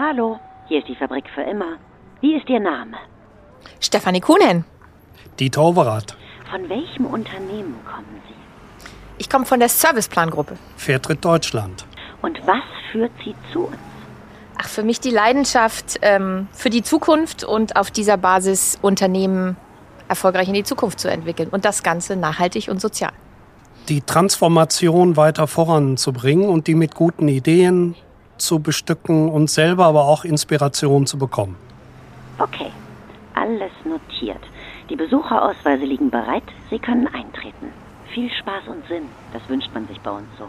Hallo, hier ist die Fabrik für immer. Wie ist Ihr Name? Stefanie Kuhnen. Dieter Overath. Von welchem Unternehmen kommen Sie? Ich komme von der Serviceplan-Gruppe. Fairtritt Deutschland. Und was führt Sie zu uns? Ach, für mich die Leidenschaft ähm, für die Zukunft und auf dieser Basis Unternehmen erfolgreich in die Zukunft zu entwickeln. Und das Ganze nachhaltig und sozial. Die Transformation weiter voranzubringen und die mit guten Ideen zu bestücken und selber aber auch Inspiration zu bekommen. Okay, alles notiert. Die Besucherausweise liegen bereit. Sie können eintreten. Viel Spaß und Sinn. Das wünscht man sich bei uns so.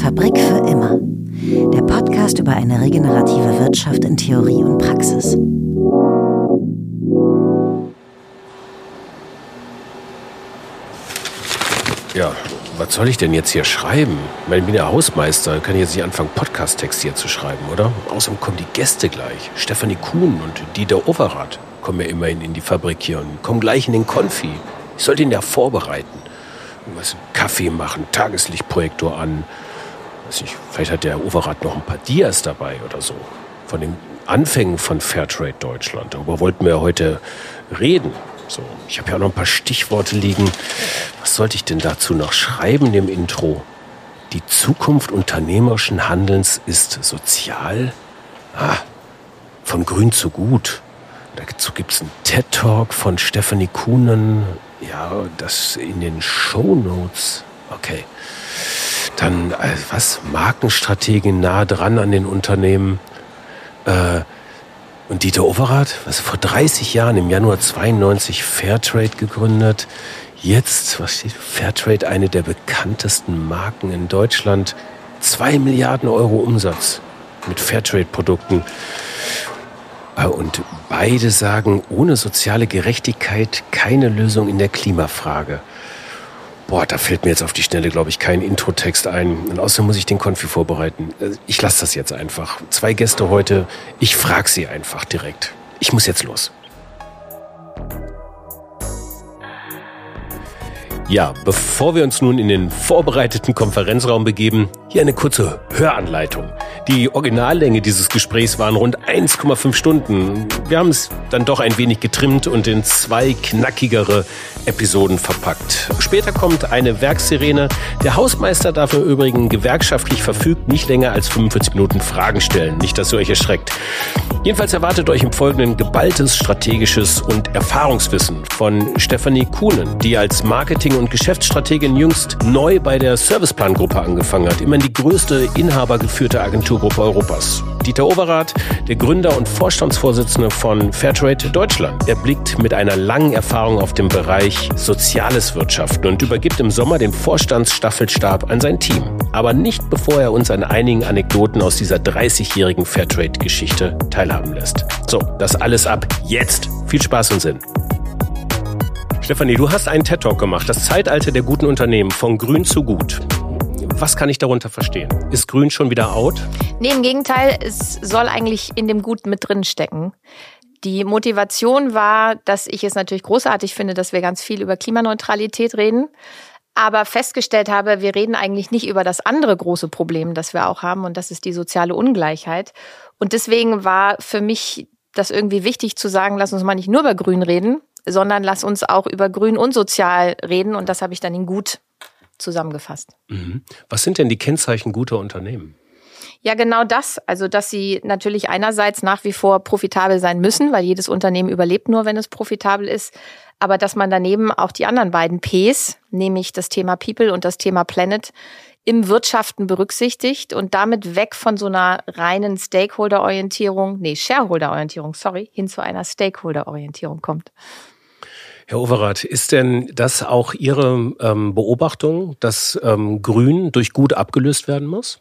Fabrik für immer. Der Podcast über eine regenerative Wirtschaft in Theorie und Praxis. Ja, was soll ich denn jetzt hier schreiben? Ich bin ja Hausmeister, kann ich jetzt nicht anfangen, Podcast-Text hier zu schreiben, oder? Außerdem kommen die Gäste gleich. Stefanie Kuhn und Dieter Overath kommen ja immerhin in die Fabrik hier und kommen gleich in den Konfi. Ich sollte ihn ja vorbereiten. Irgendwas Kaffee machen, Tageslichtprojektor an. Weiß nicht, vielleicht hat der Overath noch ein paar Dias dabei oder so. Von den Anfängen von Fairtrade Deutschland. Darüber wollten wir ja heute reden. So, ich habe ja auch noch ein paar Stichworte liegen. Was sollte ich denn dazu noch schreiben im Intro? Die Zukunft unternehmerischen Handelns ist sozial? Ah, von grün zu gut. Dazu gibt es einen TED-Talk von Stephanie Kuhnen. Ja, das in den Show Notes. Okay. Dann, äh, was? Markenstrategien nah dran an den Unternehmen. Äh, und Dieter Overath, was vor 30 Jahren im Januar 92 Fairtrade gegründet. Jetzt, was steht? Fairtrade, eine der bekanntesten Marken in Deutschland. Zwei Milliarden Euro Umsatz mit Fairtrade-Produkten. Äh, und beide sagen, ohne soziale Gerechtigkeit keine Lösung in der Klimafrage. Boah, da fällt mir jetzt auf die Schnelle, glaube ich, kein Introtext ein. Und außerdem muss ich den Konfi vorbereiten. Äh, ich lasse das jetzt einfach. Zwei Gäste heute. Ich frage sie einfach direkt. Ich muss jetzt los. Ja, bevor wir uns nun in den vorbereiteten Konferenzraum begeben, hier eine kurze Höranleitung. Die Originallänge dieses Gesprächs waren rund 1,5 Stunden. Wir haben es dann doch ein wenig getrimmt und in zwei knackigere Episoden verpackt. Später kommt eine Werkssirene. Der Hausmeister darf im Übrigen gewerkschaftlich verfügt nicht länger als 45 Minuten Fragen stellen. Nicht, dass ihr euch erschreckt. Jedenfalls erwartet euch im Folgenden geballtes strategisches und Erfahrungswissen von Stefanie Kuhnen, die als Marketing- und Geschäftsstrategin jüngst neu bei der Serviceplan-Gruppe angefangen hat. Immerhin die größte inhabergeführte Agenturgruppe Europas. Dieter Overath, der Gründer und Vorstandsvorsitzende von Fairtrade Deutschland. Er blickt mit einer langen Erfahrung auf den Bereich Soziales Wirtschaften und übergibt im Sommer den Vorstandsstaffelstab an sein Team. Aber nicht bevor er uns an einigen Anekdoten aus dieser 30-jährigen Fairtrade-Geschichte teilhaben lässt. So, das alles ab jetzt. Viel Spaß und Sinn. Stefanie, du hast einen TED-Talk gemacht, das Zeitalter der guten Unternehmen, von grün zu gut. Was kann ich darunter verstehen? Ist grün schon wieder out? Nee, im Gegenteil, es soll eigentlich in dem Gut mit drin stecken. Die Motivation war, dass ich es natürlich großartig finde, dass wir ganz viel über Klimaneutralität reden, aber festgestellt habe, wir reden eigentlich nicht über das andere große Problem, das wir auch haben, und das ist die soziale Ungleichheit. Und deswegen war für mich das irgendwie wichtig zu sagen, lass uns mal nicht nur über Grün reden, sondern lass uns auch über Grün und Sozial reden. Und das habe ich dann in Gut zusammengefasst. Mhm. Was sind denn die Kennzeichen guter Unternehmen? Ja, genau das. Also, dass sie natürlich einerseits nach wie vor profitabel sein müssen, weil jedes Unternehmen überlebt nur, wenn es profitabel ist. Aber dass man daneben auch die anderen beiden Ps, nämlich das Thema People und das Thema Planet, im Wirtschaften berücksichtigt und damit weg von so einer reinen Stakeholder-Orientierung, nee, Shareholder-Orientierung, sorry, hin zu einer Stakeholder-Orientierung kommt. Herr Overath, ist denn das auch Ihre ähm, Beobachtung, dass ähm, Grün durch Gut abgelöst werden muss?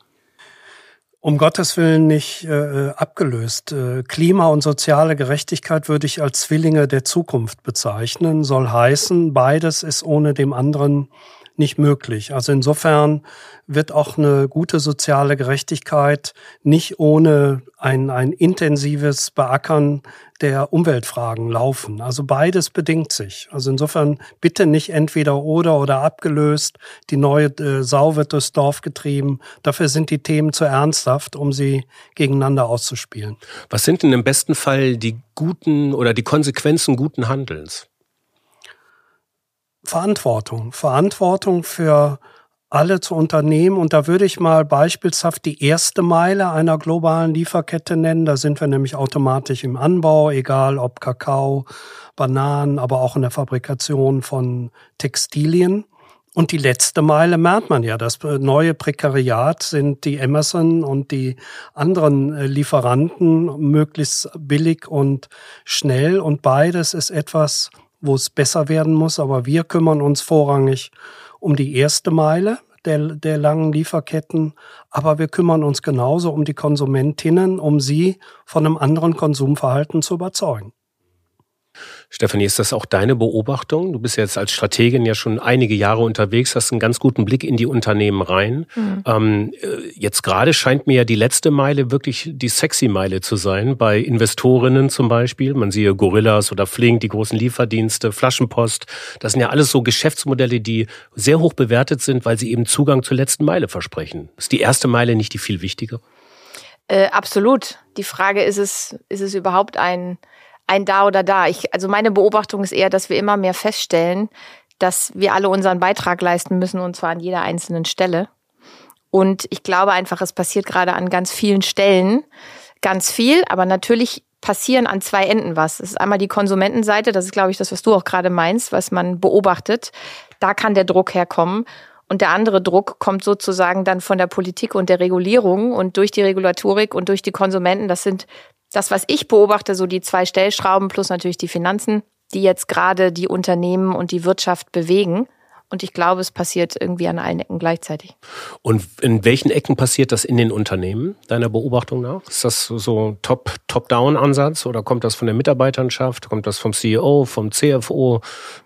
Um Gottes Willen nicht äh, abgelöst. Äh, Klima und soziale Gerechtigkeit würde ich als Zwillinge der Zukunft bezeichnen. Soll heißen, beides ist ohne dem anderen nicht möglich. Also insofern wird auch eine gute soziale Gerechtigkeit nicht ohne ein, ein intensives Beackern der Umweltfragen laufen. Also beides bedingt sich. Also insofern bitte nicht entweder oder oder abgelöst. Die neue äh, Sau wird durchs Dorf getrieben. Dafür sind die Themen zu ernsthaft, um sie gegeneinander auszuspielen. Was sind denn im besten Fall die guten oder die Konsequenzen guten Handelns? Verantwortung. Verantwortung für alle zu unternehmen. Und da würde ich mal beispielshaft die erste Meile einer globalen Lieferkette nennen. Da sind wir nämlich automatisch im Anbau, egal ob Kakao, Bananen, aber auch in der Fabrikation von Textilien. Und die letzte Meile merkt man ja. Das neue Prekariat sind die Amazon und die anderen äh, Lieferanten möglichst billig und schnell. Und beides ist etwas, wo es besser werden muss. Aber wir kümmern uns vorrangig um die erste Meile der, der langen Lieferketten. Aber wir kümmern uns genauso um die Konsumentinnen, um sie von einem anderen Konsumverhalten zu überzeugen. Stefanie, ist das auch deine Beobachtung? Du bist jetzt als Strategin ja schon einige Jahre unterwegs, hast einen ganz guten Blick in die Unternehmen rein. Mhm. Ähm, äh, jetzt gerade scheint mir ja die letzte Meile wirklich die sexy Meile zu sein, bei Investorinnen zum Beispiel. Man siehe Gorillas oder Flink, die großen Lieferdienste, Flaschenpost. Das sind ja alles so Geschäftsmodelle, die sehr hoch bewertet sind, weil sie eben Zugang zur letzten Meile versprechen. Ist die erste Meile nicht die viel wichtigere? Äh, absolut. Die Frage ist es, ist es überhaupt ein ein da oder da. Ich, also meine Beobachtung ist eher, dass wir immer mehr feststellen, dass wir alle unseren Beitrag leisten müssen und zwar an jeder einzelnen Stelle. Und ich glaube einfach, es passiert gerade an ganz vielen Stellen ganz viel, aber natürlich passieren an zwei Enden was. Es ist einmal die Konsumentenseite, das ist, glaube ich, das, was du auch gerade meinst, was man beobachtet. Da kann der Druck herkommen. Und der andere Druck kommt sozusagen dann von der Politik und der Regulierung und durch die Regulatorik und durch die Konsumenten. Das sind das, was ich beobachte, so die zwei Stellschrauben plus natürlich die Finanzen, die jetzt gerade die Unternehmen und die Wirtschaft bewegen. Und ich glaube, es passiert irgendwie an allen Ecken gleichzeitig. Und in welchen Ecken passiert das in den Unternehmen, deiner Beobachtung nach? Ist das so Top-Down-Ansatz oder kommt das von der Mitarbeiterschaft? Kommt das vom CEO, vom CFO?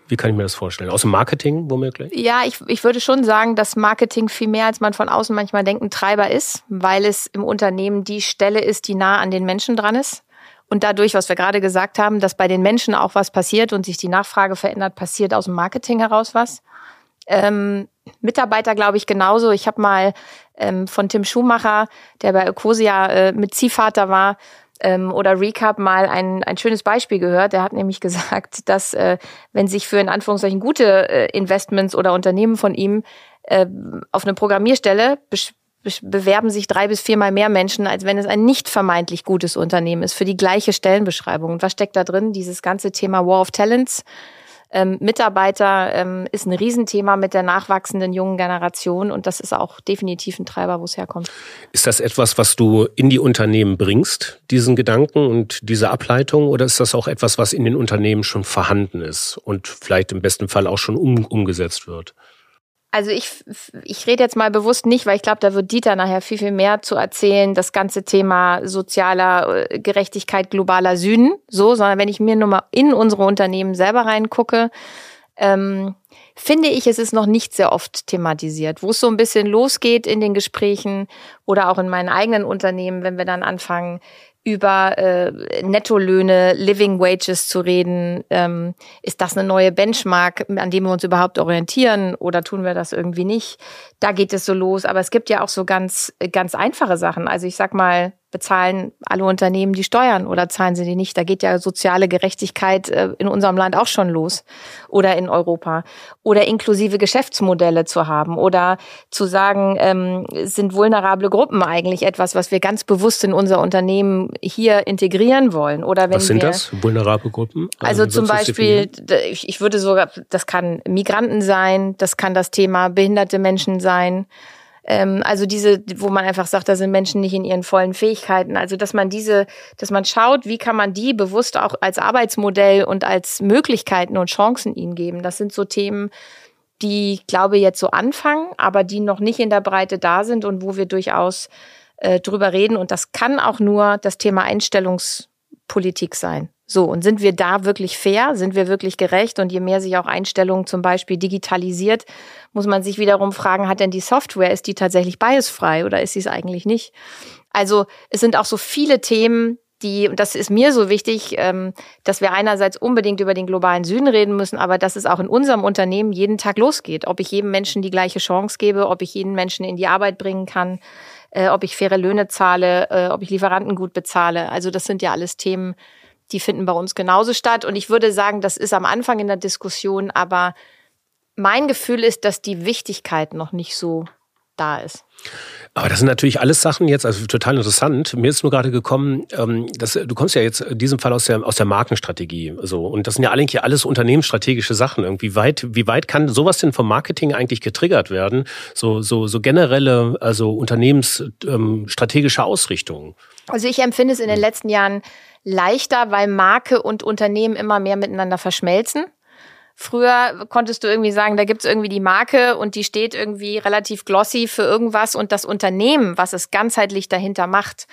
Wie kann ich mir das vorstellen? Aus dem Marketing womöglich? Ja, ich, ich würde schon sagen, dass Marketing viel mehr, als man von außen manchmal denkt, ein Treiber ist, weil es im Unternehmen die Stelle ist, die nah an den Menschen dran ist. Und dadurch, was wir gerade gesagt haben, dass bei den Menschen auch was passiert und sich die Nachfrage verändert, passiert aus dem Marketing heraus was. Ähm, Mitarbeiter, glaube ich, genauso. Ich habe mal ähm, von Tim Schumacher, der bei Ecosia äh, mit Ziehvater war, ähm, oder Recap mal ein, ein schönes Beispiel gehört. Der hat nämlich gesagt, dass äh, wenn sich für in Anführungszeichen gute äh, Investments oder Unternehmen von ihm äh, auf eine Programmierstelle bewerben sich drei bis viermal mehr Menschen, als wenn es ein nicht vermeintlich gutes Unternehmen ist, für die gleiche Stellenbeschreibung. Und was steckt da drin? Dieses ganze Thema War of Talents ähm, Mitarbeiter ähm, ist ein Riesenthema mit der nachwachsenden jungen Generation und das ist auch definitiv ein Treiber, wo es herkommt. Ist das etwas, was du in die Unternehmen bringst, diesen Gedanken und diese Ableitung, oder ist das auch etwas, was in den Unternehmen schon vorhanden ist und vielleicht im besten Fall auch schon um, umgesetzt wird? Also ich, ich rede jetzt mal bewusst nicht, weil ich glaube, da wird Dieter nachher viel, viel mehr zu erzählen, das ganze Thema sozialer äh, Gerechtigkeit, globaler Süden, so, sondern wenn ich mir nur mal in unsere Unternehmen selber reingucke, ähm, finde ich, es ist noch nicht sehr oft thematisiert. Wo es so ein bisschen losgeht in den Gesprächen oder auch in meinen eigenen Unternehmen, wenn wir dann anfangen, über äh, Nettolöhne, Living Wages zu reden. Ähm, ist das eine neue Benchmark, an dem wir uns überhaupt orientieren oder tun wir das irgendwie nicht? Da geht es so los. Aber es gibt ja auch so ganz, ganz einfache Sachen. Also ich sag mal, bezahlen alle Unternehmen die Steuern oder zahlen sie die nicht? Da geht ja soziale Gerechtigkeit äh, in unserem Land auch schon los oder in Europa. Oder inklusive Geschäftsmodelle zu haben oder zu sagen, ähm, sind vulnerable Gruppen eigentlich etwas, was wir ganz bewusst in unser Unternehmen hier integrieren wollen? Oder wenn was sind wir, das, vulnerable Gruppen? Also, also zum Beispiel, ich würde sogar, das kann Migranten sein, das kann das Thema behinderte Menschen sein. Ähm, also diese, wo man einfach sagt, da sind Menschen nicht in ihren vollen Fähigkeiten. Also dass man diese, dass man schaut, wie kann man die bewusst auch als Arbeitsmodell und als Möglichkeiten und Chancen ihnen geben. Das sind so Themen, die, ich glaube, jetzt so anfangen, aber die noch nicht in der Breite da sind und wo wir durchaus äh, drüber reden. Und das kann auch nur das Thema Einstellungs Politik sein. So, und sind wir da wirklich fair? Sind wir wirklich gerecht? Und je mehr sich auch Einstellungen zum Beispiel digitalisiert, muss man sich wiederum fragen, hat denn die Software, ist die tatsächlich biasfrei oder ist sie es eigentlich nicht? Also es sind auch so viele Themen, die, und das ist mir so wichtig, ähm, dass wir einerseits unbedingt über den globalen Süden reden müssen, aber dass es auch in unserem Unternehmen jeden Tag losgeht. Ob ich jedem Menschen die gleiche Chance gebe, ob ich jeden Menschen in die Arbeit bringen kann, äh, ob ich faire Löhne zahle, äh, ob ich Lieferanten gut bezahle. Also das sind ja alles Themen, die finden bei uns genauso statt. Und ich würde sagen, das ist am Anfang in der Diskussion, aber mein Gefühl ist, dass die Wichtigkeit noch nicht so da ist. Aber das sind natürlich alles Sachen jetzt, also total interessant. Mir ist nur gerade gekommen, ähm, dass, du kommst ja jetzt in diesem Fall aus der, aus der Markenstrategie. So. Und das sind ja eigentlich alles unternehmensstrategische Sachen. Irgendwie weit, wie weit kann sowas denn vom Marketing eigentlich getriggert werden? So, so, so generelle, also unternehmensstrategische ähm, Ausrichtungen. Also ich empfinde es in den letzten Jahren leichter, weil Marke und Unternehmen immer mehr miteinander verschmelzen. Früher konntest du irgendwie sagen, da gibt's irgendwie die Marke und die steht irgendwie relativ glossy für irgendwas und das Unternehmen, was es ganzheitlich dahinter macht,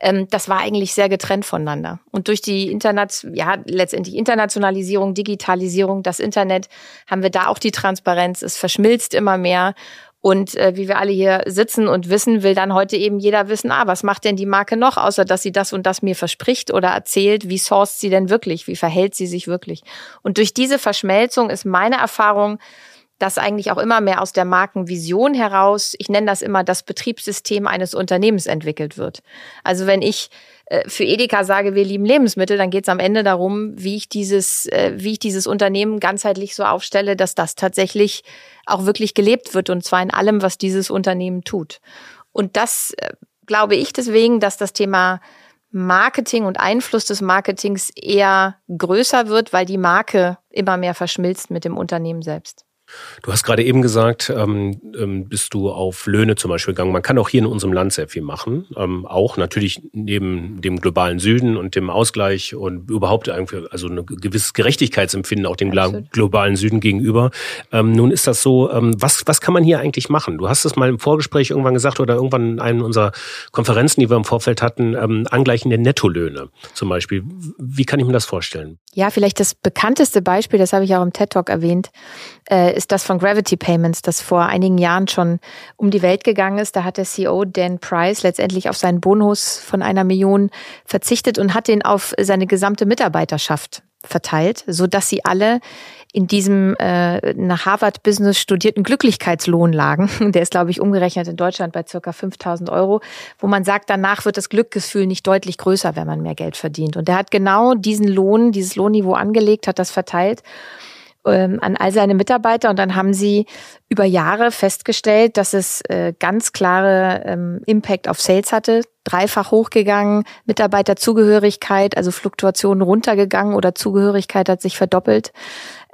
ähm, das war eigentlich sehr getrennt voneinander. Und durch die Internet, ja, letztendlich Internationalisierung, Digitalisierung, das Internet, haben wir da auch die Transparenz. Es verschmilzt immer mehr. Und äh, wie wir alle hier sitzen und wissen, will dann heute eben jeder wissen, ah, was macht denn die Marke noch, außer dass sie das und das mir verspricht oder erzählt, wie sourced sie denn wirklich, wie verhält sie sich wirklich. Und durch diese Verschmelzung ist meine Erfahrung, dass eigentlich auch immer mehr aus der Markenvision heraus, ich nenne das immer das Betriebssystem eines Unternehmens entwickelt wird. Also wenn ich für Edeka sage, wir lieben Lebensmittel, dann geht es am Ende darum, wie ich dieses, äh, wie ich dieses Unternehmen ganzheitlich so aufstelle, dass das tatsächlich auch wirklich gelebt wird und zwar in allem, was dieses Unternehmen tut. Und das äh, glaube ich deswegen, dass das Thema Marketing und Einfluss des Marketings eher größer wird, weil die Marke immer mehr verschmilzt mit dem Unternehmen selbst. Du hast gerade eben gesagt, ähm, ähm, bist du auf Löhne zum Beispiel gegangen. Man kann auch hier in unserem Land sehr viel machen. Ähm, auch natürlich neben dem globalen Süden und dem Ausgleich und überhaupt also ein gewisses Gerechtigkeitsempfinden auch dem Absolut. globalen Süden gegenüber. Ähm, nun ist das so, ähm, was, was kann man hier eigentlich machen? Du hast es mal im Vorgespräch irgendwann gesagt oder irgendwann in einer unserer Konferenzen, die wir im Vorfeld hatten, ähm, Angleichen der Nettolöhne zum Beispiel. Wie kann ich mir das vorstellen? Ja, vielleicht das bekannteste Beispiel, das habe ich auch im TED Talk erwähnt, äh, ist das von Gravity Payments, das vor einigen Jahren schon um die Welt gegangen ist. Da hat der CEO Dan Price letztendlich auf seinen Bonus von einer Million verzichtet und hat den auf seine gesamte Mitarbeiterschaft verteilt, so dass sie alle in diesem äh, nach Harvard Business studierten Glücklichkeitslohn lagen. Der ist, glaube ich, umgerechnet in Deutschland bei circa 5000 Euro, wo man sagt, danach wird das Glücksgefühl nicht deutlich größer, wenn man mehr Geld verdient. Und der hat genau diesen Lohn, dieses Lohnniveau angelegt, hat das verteilt ähm, an all seine Mitarbeiter und dann haben sie über Jahre festgestellt, dass es äh, ganz klare ähm, Impact auf Sales hatte, dreifach hochgegangen, Mitarbeiterzugehörigkeit, also Fluktuationen runtergegangen oder Zugehörigkeit hat sich verdoppelt.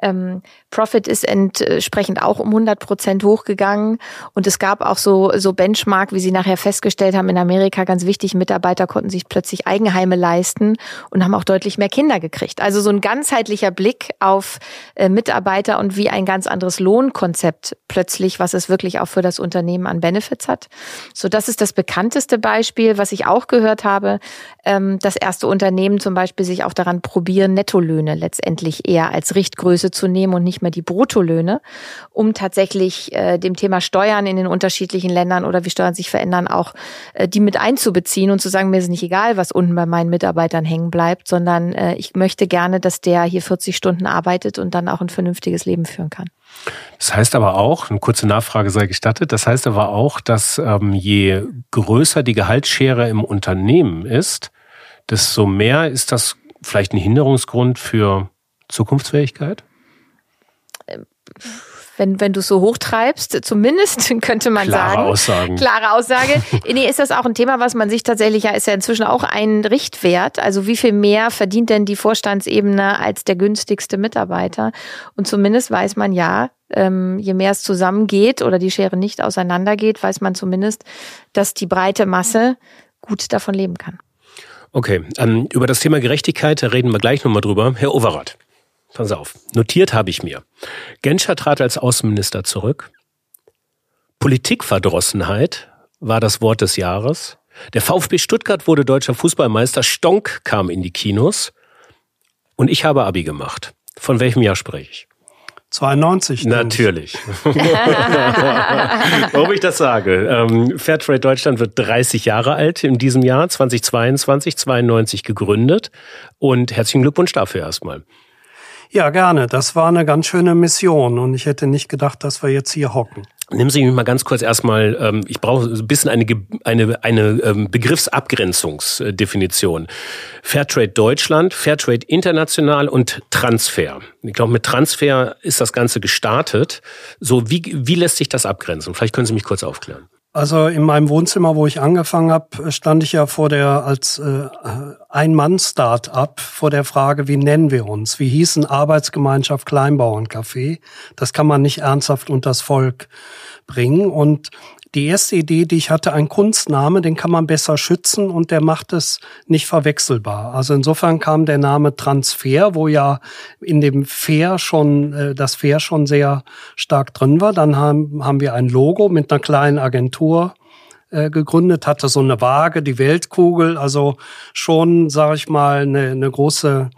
Ähm, Profit ist entsprechend auch um 100 Prozent hochgegangen. Und es gab auch so, so Benchmark, wie sie nachher festgestellt haben, in Amerika ganz wichtig, Mitarbeiter konnten sich plötzlich Eigenheime leisten und haben auch deutlich mehr Kinder gekriegt. Also so ein ganzheitlicher Blick auf äh, Mitarbeiter und wie ein ganz anderes Lohnkonzept plötzlich, was es wirklich auch für das Unternehmen an Benefits hat. So, das ist das bekannteste Beispiel, was ich auch gehört habe. Ähm, das erste Unternehmen zum Beispiel sich auch daran probieren, Nettolöhne letztendlich eher als Richtgröße zu nehmen und nicht mehr die Bruttolöhne, um tatsächlich äh, dem Thema Steuern in den unterschiedlichen Ländern oder wie Steuern sich verändern, auch äh, die mit einzubeziehen und zu sagen, mir ist nicht egal, was unten bei meinen Mitarbeitern hängen bleibt, sondern äh, ich möchte gerne, dass der hier 40 Stunden arbeitet und dann auch ein vernünftiges Leben führen kann. Das heißt aber auch, eine kurze Nachfrage sei gestattet, das heißt aber auch, dass ähm, je größer die Gehaltsschere im Unternehmen ist, desto mehr ist das vielleicht ein Hinderungsgrund für Zukunftsfähigkeit? Wenn, wenn du es so hochtreibst, zumindest könnte man klare sagen. Aussagen. Klare Aussage. nee, ist das auch ein Thema, was man sich tatsächlich, ja, ist ja inzwischen auch ein Richtwert. Also wie viel mehr verdient denn die Vorstandsebene als der günstigste Mitarbeiter? Und zumindest weiß man ja, ähm, je mehr es zusammengeht oder die Schere nicht auseinandergeht, weiß man zumindest, dass die breite Masse gut davon leben kann. Okay, ähm, über das Thema Gerechtigkeit reden wir gleich nochmal drüber. Herr Overath, pass auf, notiert habe ich mir. Genscher trat als Außenminister zurück. Politikverdrossenheit war das Wort des Jahres. Der VfB Stuttgart wurde deutscher Fußballmeister. Stonk kam in die Kinos. Und ich habe Abi gemacht. Von welchem Jahr spreche ich? 92. Natürlich. Warum ich das sage. Ähm, Fairtrade Deutschland wird 30 Jahre alt in diesem Jahr, 2022, 92 gegründet. Und herzlichen Glückwunsch dafür erstmal. Ja, gerne. Das war eine ganz schöne Mission und ich hätte nicht gedacht, dass wir jetzt hier hocken. Nimm Sie mich mal ganz kurz erstmal, ähm, ich brauche ein bisschen eine, eine, eine ähm, Begriffsabgrenzungsdefinition. Fairtrade Deutschland, Fairtrade International und Transfer. Ich glaube, mit Transfer ist das Ganze gestartet. So, wie, wie lässt sich das abgrenzen? Vielleicht können Sie mich kurz aufklären. Also in meinem Wohnzimmer, wo ich angefangen habe, stand ich ja vor der als äh, Ein-Mann-Start-up vor der Frage, wie nennen wir uns? Wie hießen Arbeitsgemeinschaft Kleinbauerncafé? Das kann man nicht ernsthaft unters Volk bringen. Und die erste Idee, die ich hatte, ein Kunstname, den kann man besser schützen und der macht es nicht verwechselbar. Also insofern kam der Name Transfer, wo ja in dem Fair schon, äh, das Fair schon sehr stark drin war. Dann haben, haben wir ein Logo mit einer kleinen Agentur äh, gegründet, hatte so eine Waage, die Weltkugel, also schon, sage ich mal, eine, eine große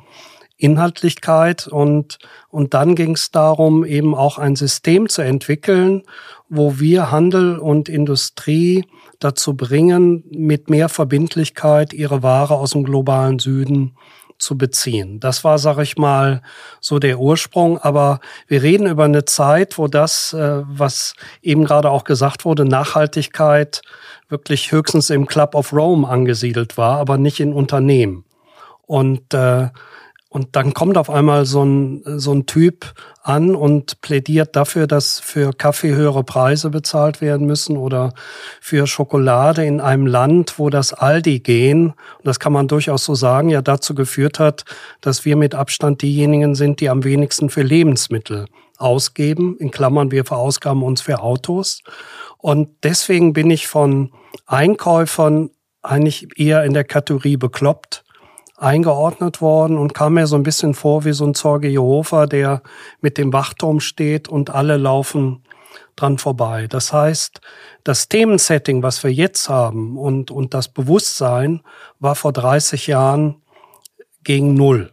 Inhaltlichkeit und, und dann ging es darum, eben auch ein System zu entwickeln, wo wir Handel und Industrie dazu bringen, mit mehr Verbindlichkeit ihre Ware aus dem globalen Süden zu beziehen. Das war, sag ich mal, so der Ursprung. Aber wir reden über eine Zeit, wo das, äh, was eben gerade auch gesagt wurde, Nachhaltigkeit wirklich höchstens im Club of Rome angesiedelt war, aber nicht in Unternehmen. Und äh, und dann kommt auf einmal so ein, so ein Typ an und plädiert dafür, dass für Kaffee höhere Preise bezahlt werden müssen oder für Schokolade in einem Land, wo das Aldi gehen, und das kann man durchaus so sagen, ja dazu geführt hat, dass wir mit Abstand diejenigen sind, die am wenigsten für Lebensmittel ausgeben. In Klammern, wir verausgaben uns für Autos. Und deswegen bin ich von Einkäufern eigentlich eher in der Kategorie bekloppt eingeordnet worden und kam mir so ein bisschen vor wie so ein Zeuge Jehova, der mit dem Wachturm steht und alle laufen dran vorbei. Das heißt, das Themensetting, was wir jetzt haben und, und das Bewusstsein war vor 30 Jahren gegen Null.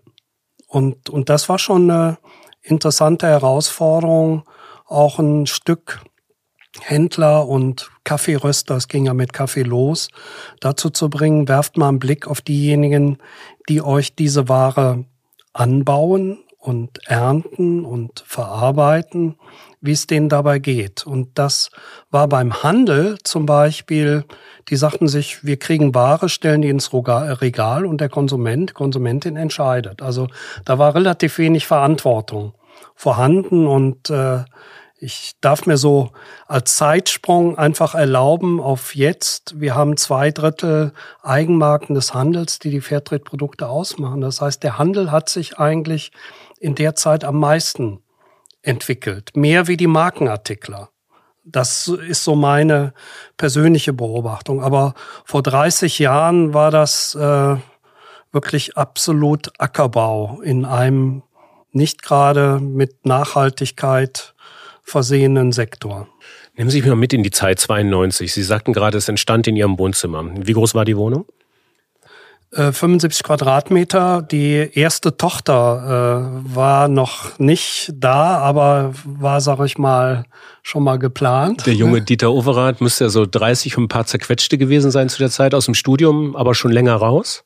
Und, und das war schon eine interessante Herausforderung, auch ein Stück Händler und Kaffeeröster, es ging ja mit Kaffee los, dazu zu bringen, werft mal einen Blick auf diejenigen, die euch diese Ware anbauen und ernten und verarbeiten, wie es denen dabei geht. Und das war beim Handel zum Beispiel, die sagten sich, wir kriegen Ware, stellen die ins Regal und der Konsument, Konsumentin entscheidet. Also da war relativ wenig Verantwortung vorhanden und äh, ich darf mir so als Zeitsprung einfach erlauben auf jetzt. Wir haben zwei Drittel Eigenmarken des Handels, die die Fairtrade-Produkte ausmachen. Das heißt, der Handel hat sich eigentlich in der Zeit am meisten entwickelt. Mehr wie die Markenartikler. Das ist so meine persönliche Beobachtung. Aber vor 30 Jahren war das äh, wirklich absolut Ackerbau in einem nicht gerade mit Nachhaltigkeit versehenen Sektor. Nehmen Sie mich mal mit in die Zeit 92. Sie sagten gerade, es entstand in Ihrem Wohnzimmer. Wie groß war die Wohnung? 75 äh, Quadratmeter. Die erste Tochter äh, war noch nicht da, aber war, sag ich mal, schon mal geplant. Der junge Dieter Overath müsste ja so 30 und ein paar zerquetschte gewesen sein zu der Zeit aus dem Studium, aber schon länger raus?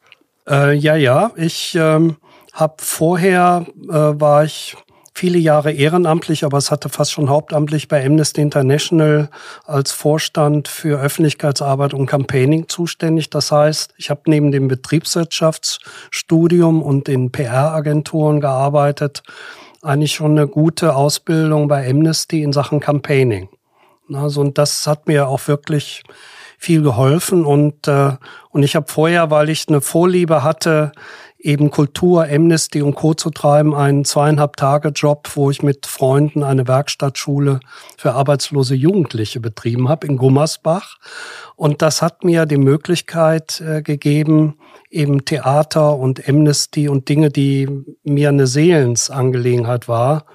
Äh, ja, ja. Ich ähm, habe vorher, äh, war ich viele Jahre ehrenamtlich, aber es hatte fast schon hauptamtlich bei Amnesty International als Vorstand für Öffentlichkeitsarbeit und Campaigning zuständig. Das heißt, ich habe neben dem Betriebswirtschaftsstudium und in PR-Agenturen gearbeitet, eigentlich schon eine gute Ausbildung bei Amnesty in Sachen Campaigning. Also, und das hat mir auch wirklich viel geholfen und äh, und ich habe vorher, weil ich eine Vorliebe hatte, eben Kultur, Amnesty und Co. zu treiben, einen zweieinhalb Tage Job, wo ich mit Freunden eine Werkstattschule für arbeitslose Jugendliche betrieben habe in Gummersbach. Und das hat mir die Möglichkeit äh, gegeben, eben Theater und Amnesty und Dinge, die mir eine Seelensangelegenheit war,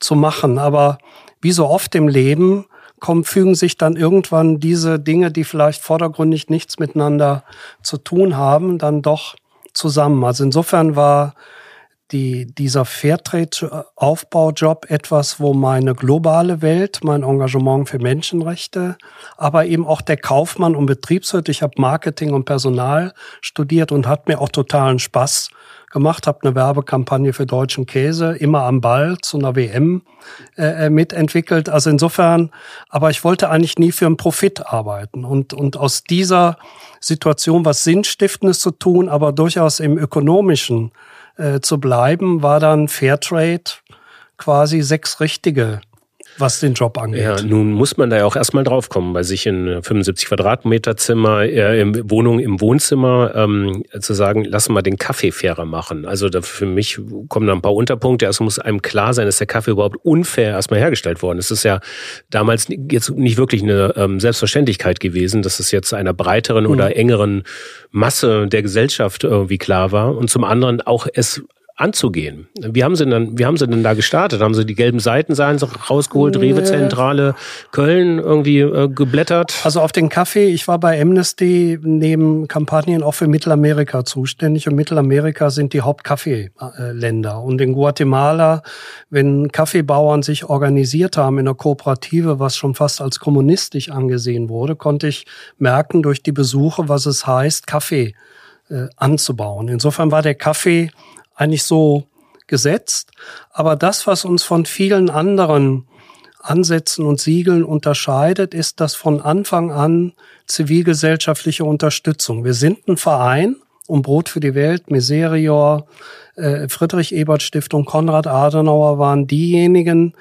zu machen. Aber wie so oft im Leben kommen, fügen sich dann irgendwann diese Dinge, die vielleicht vordergründig nichts miteinander zu tun haben, dann doch zusammen. Also insofern war die, dieser Fairtrade-Aufbaujob etwas, wo meine globale Welt, mein Engagement für Menschenrechte, aber eben auch der Kaufmann und Betriebswirt, ich habe Marketing und Personal studiert und hat mir auch totalen Spaß gemacht, habe eine Werbekampagne für deutschen Käse, immer am Ball zu einer WM äh, äh, mitentwickelt. Also insofern, aber ich wollte eigentlich nie für einen Profit arbeiten. Und, und aus dieser Situation was Sinnstiftendes zu tun, aber durchaus im ökonomischen äh, zu bleiben, war dann Fairtrade quasi sechs richtige was den Job angeht. Ja, nun muss man da ja auch erstmal draufkommen, bei sich in 75 Quadratmeter Zimmer, äh, in Wohnung im Wohnzimmer, ähm, zu sagen, lass mal den Kaffee fairer machen. Also da für mich kommen da ein paar Unterpunkte. Erst muss einem klar sein, dass der Kaffee überhaupt unfair erstmal hergestellt worden ist. Es ist ja damals jetzt nicht wirklich eine ähm, Selbstverständlichkeit gewesen, dass es jetzt einer breiteren mhm. oder engeren Masse der Gesellschaft irgendwie klar war. Und zum anderen auch es anzugehen. Wie haben Sie denn, wie haben Sie denn da gestartet? Haben Sie die gelben Seiten seien rausgeholt, nee. Rewe Zentrale Köln irgendwie äh, geblättert? Also auf den Kaffee, ich war bei Amnesty neben Kampagnen auch für Mittelamerika zuständig und Mittelamerika sind die Hauptkaffeeländer. Und in Guatemala, wenn Kaffeebauern sich organisiert haben in einer Kooperative, was schon fast als kommunistisch angesehen wurde, konnte ich merken durch die Besuche, was es heißt, Kaffee äh, anzubauen. Insofern war der Kaffee eigentlich so gesetzt. Aber das, was uns von vielen anderen Ansätzen und Siegeln unterscheidet, ist das von Anfang an zivilgesellschaftliche Unterstützung. Wir sind ein Verein um Brot für die Welt, Miserior, äh, Friedrich Ebert Stiftung, Konrad Adenauer waren diejenigen,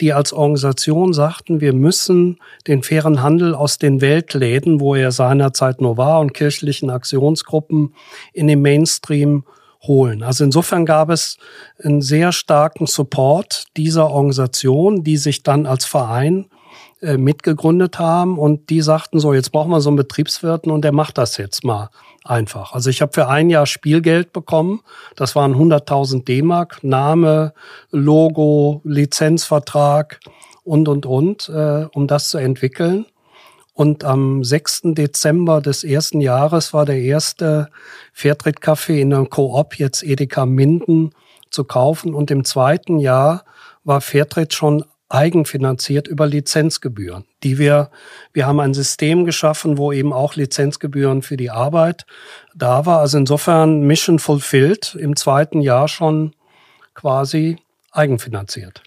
die als Organisation sagten, wir müssen den fairen Handel aus den Weltläden, wo er seinerzeit nur war, und kirchlichen Aktionsgruppen in den Mainstream holen. Also insofern gab es einen sehr starken Support dieser Organisation, die sich dann als Verein äh, mitgegründet haben und die sagten so, jetzt brauchen wir so einen Betriebswirten und der macht das jetzt mal einfach. Also ich habe für ein Jahr Spielgeld bekommen, das waren 100.000 D-Mark, Name, Logo, Lizenzvertrag und, und, und, äh, um das zu entwickeln. Und am 6. Dezember des ersten Jahres war der erste Fairtrade-Kaffee in der Coop, jetzt Edeka Minden, zu kaufen. Und im zweiten Jahr war Fairtrade schon eigenfinanziert über Lizenzgebühren, die wir, wir haben ein System geschaffen, wo eben auch Lizenzgebühren für die Arbeit da war. Also insofern Mission fulfilled im zweiten Jahr schon quasi eigenfinanziert.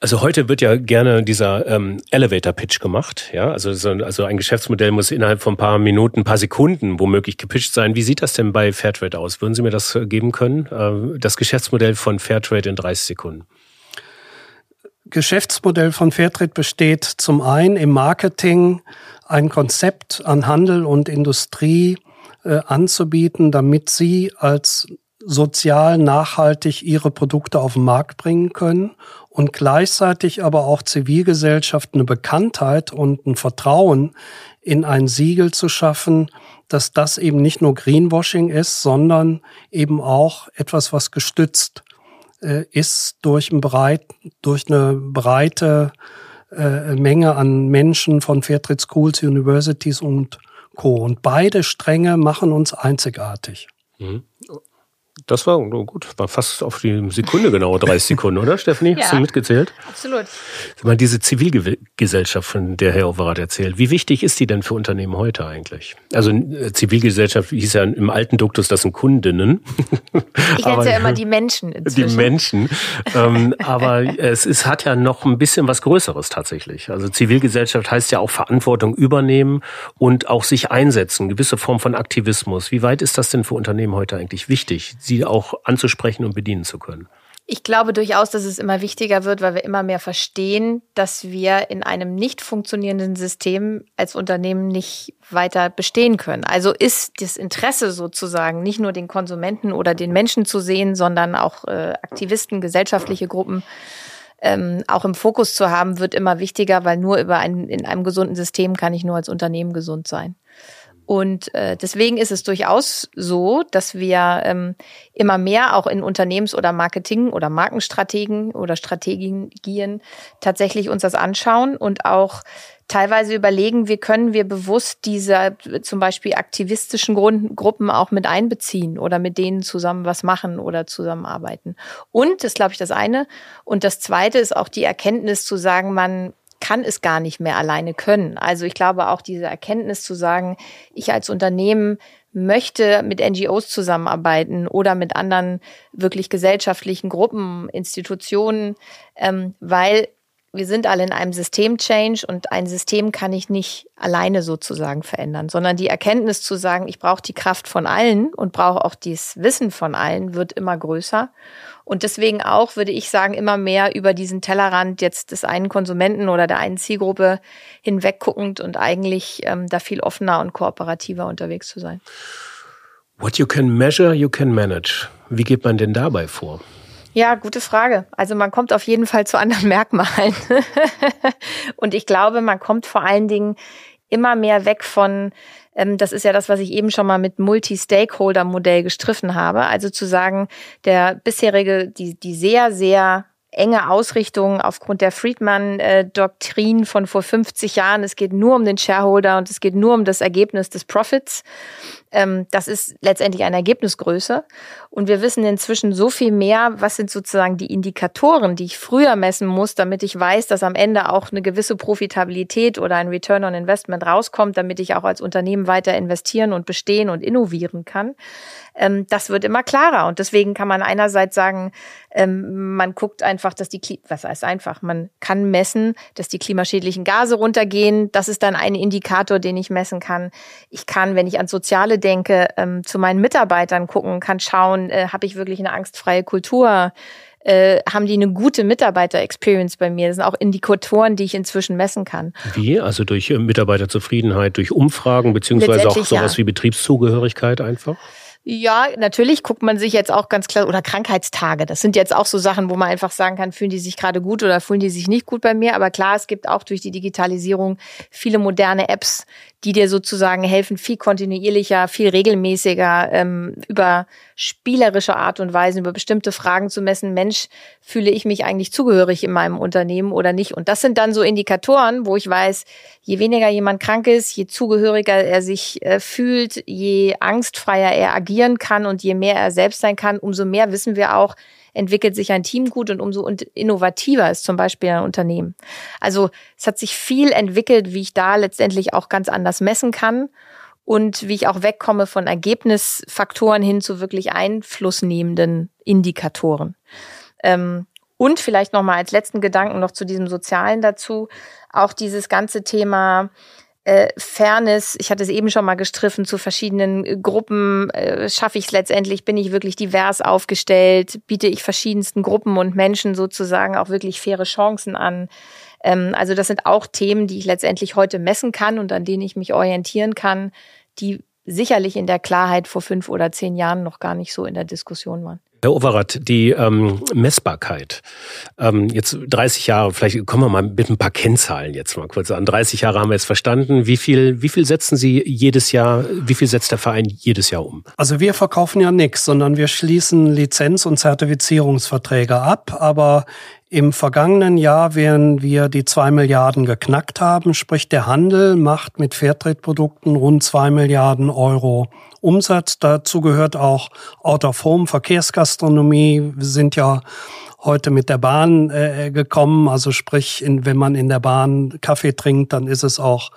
Also heute wird ja gerne dieser ähm, Elevator Pitch gemacht, ja. Also, so, also ein Geschäftsmodell muss innerhalb von ein paar Minuten, ein paar Sekunden womöglich gepitcht sein. Wie sieht das denn bei Fairtrade aus? Würden Sie mir das äh, geben können? Äh, das Geschäftsmodell von Fairtrade in 30 Sekunden. Geschäftsmodell von Fairtrade besteht zum einen im Marketing ein Konzept an Handel und Industrie äh, anzubieten, damit sie als sozial nachhaltig ihre Produkte auf den Markt bringen können und gleichzeitig aber auch Zivilgesellschaft eine Bekanntheit und ein Vertrauen in ein Siegel zu schaffen, dass das eben nicht nur Greenwashing ist, sondern eben auch etwas, was gestützt äh, ist durch, ein breit, durch eine breite äh, Menge an Menschen von Fairtrade Schools, Universities und Co. Und beide Stränge machen uns einzigartig. Mhm. Das war gut, war fast auf die Sekunde genau 30 Sekunden, oder Stephanie? ja, Hast du mitgezählt? Absolut. Ich meine, diese Zivilgesellschaft, von der Herr Overath erzählt, wie wichtig ist die denn für Unternehmen heute eigentlich? Also äh, Zivilgesellschaft hieß ja im alten Duktus, das sind Kundinnen. Ich nenne ja immer die Menschen inzwischen. Die Menschen. ähm, aber es ist, hat ja noch ein bisschen was Größeres tatsächlich. Also Zivilgesellschaft heißt ja auch Verantwortung übernehmen und auch sich einsetzen, gewisse Form von Aktivismus. Wie weit ist das denn für Unternehmen heute eigentlich wichtig? Sie auch anzusprechen und bedienen zu können? Ich glaube durchaus, dass es immer wichtiger wird, weil wir immer mehr verstehen, dass wir in einem nicht funktionierenden System als Unternehmen nicht weiter bestehen können. Also ist das Interesse sozusagen nicht nur den Konsumenten oder den Menschen zu sehen, sondern auch äh, Aktivisten, gesellschaftliche Gruppen ähm, auch im Fokus zu haben, wird immer wichtiger, weil nur über ein, in einem gesunden System kann ich nur als Unternehmen gesund sein. Und äh, deswegen ist es durchaus so, dass wir ähm, immer mehr auch in Unternehmens- oder Marketing- oder Markenstrategen oder Strategien tatsächlich uns das anschauen und auch teilweise überlegen, wie können wir bewusst diese zum Beispiel aktivistischen Grund Gruppen auch mit einbeziehen oder mit denen zusammen was machen oder zusammenarbeiten. Und, das glaube ich das eine. Und das zweite ist auch die Erkenntnis zu sagen, man kann es gar nicht mehr alleine können. Also ich glaube auch diese Erkenntnis zu sagen, ich als Unternehmen möchte mit NGOs zusammenarbeiten oder mit anderen wirklich gesellschaftlichen Gruppen, Institutionen, ähm, weil wir sind alle in einem System-Change und ein System kann ich nicht alleine sozusagen verändern, sondern die Erkenntnis zu sagen, ich brauche die Kraft von allen und brauche auch dieses Wissen von allen, wird immer größer. Und deswegen auch, würde ich sagen, immer mehr über diesen Tellerrand jetzt des einen Konsumenten oder der einen Zielgruppe hinwegguckend und eigentlich ähm, da viel offener und kooperativer unterwegs zu sein. What you can measure, you can manage. Wie geht man denn dabei vor? Ja, gute Frage. Also man kommt auf jeden Fall zu anderen Merkmalen. und ich glaube, man kommt vor allen Dingen immer mehr weg von das ist ja das, was ich eben schon mal mit Multi-Stakeholder-Modell gestriffen habe. Also zu sagen, der bisherige, die, die sehr, sehr enge Ausrichtung aufgrund der Friedman-Doktrin von vor 50 Jahren. Es geht nur um den Shareholder und es geht nur um das Ergebnis des Profits. Ähm, das ist letztendlich eine Ergebnisgröße. Und wir wissen inzwischen so viel mehr, was sind sozusagen die Indikatoren, die ich früher messen muss, damit ich weiß, dass am Ende auch eine gewisse Profitabilität oder ein Return on Investment rauskommt, damit ich auch als Unternehmen weiter investieren und bestehen und innovieren kann. Ähm, das wird immer klarer. Und deswegen kann man einerseits sagen, ähm, man guckt einfach, dass die, was heißt einfach, man kann messen, dass die klimaschädlichen Gase runtergehen. Das ist dann ein Indikator, den ich messen kann. Ich kann, wenn ich an soziale denke, ähm, zu meinen Mitarbeitern gucken, kann schauen, äh, habe ich wirklich eine angstfreie Kultur? Äh, haben die eine gute Mitarbeiter-Experience bei mir? Das sind auch Indikatoren, die ich inzwischen messen kann. Wie? Also durch äh, Mitarbeiterzufriedenheit, durch Umfragen, beziehungsweise auch sowas ja. wie Betriebszugehörigkeit einfach? Ja, natürlich guckt man sich jetzt auch ganz klar, oder Krankheitstage. Das sind jetzt auch so Sachen, wo man einfach sagen kann, fühlen die sich gerade gut oder fühlen die sich nicht gut bei mir. Aber klar, es gibt auch durch die Digitalisierung viele moderne Apps, die dir sozusagen helfen, viel kontinuierlicher, viel regelmäßiger, ähm, über spielerische Art und Weise, über bestimmte Fragen zu messen, Mensch, fühle ich mich eigentlich zugehörig in meinem Unternehmen oder nicht? Und das sind dann so Indikatoren, wo ich weiß, je weniger jemand krank ist, je zugehöriger er sich äh, fühlt, je angstfreier er agieren kann und je mehr er selbst sein kann, umso mehr wissen wir auch, entwickelt sich ein Team gut und umso innovativer ist zum Beispiel ein Unternehmen. Also es hat sich viel entwickelt, wie ich da letztendlich auch ganz anders messen kann und wie ich auch wegkomme von Ergebnisfaktoren hin zu wirklich einflussnehmenden Indikatoren. Ähm, und vielleicht noch mal als letzten Gedanken noch zu diesem Sozialen dazu, auch dieses ganze Thema äh, Fairness, ich hatte es eben schon mal gestriffen, zu verschiedenen äh, Gruppen, äh, schaffe ich es letztendlich, bin ich wirklich divers aufgestellt, biete ich verschiedensten Gruppen und Menschen sozusagen auch wirklich faire Chancen an. Ähm, also das sind auch Themen, die ich letztendlich heute messen kann und an denen ich mich orientieren kann, die sicherlich in der Klarheit vor fünf oder zehn Jahren noch gar nicht so in der Diskussion waren. Herr Overath, die ähm, Messbarkeit. Ähm, jetzt 30 Jahre, vielleicht kommen wir mal mit ein paar Kennzahlen jetzt mal kurz an. 30 Jahre haben wir jetzt verstanden. Wie viel, wie viel setzen Sie jedes Jahr, wie viel setzt der Verein jedes Jahr um? Also wir verkaufen ja nichts, sondern wir schließen Lizenz- und Zertifizierungsverträge ab. Aber im vergangenen Jahr, während wir die zwei Milliarden geknackt haben, sprich der Handel macht mit Fairtrade-Produkten rund zwei Milliarden Euro Umsatz. Dazu gehört auch Out-of-Home, Verkehrsgastronomie. Wir sind ja heute mit der Bahn äh, gekommen. Also sprich, in, wenn man in der Bahn Kaffee trinkt, dann ist es auch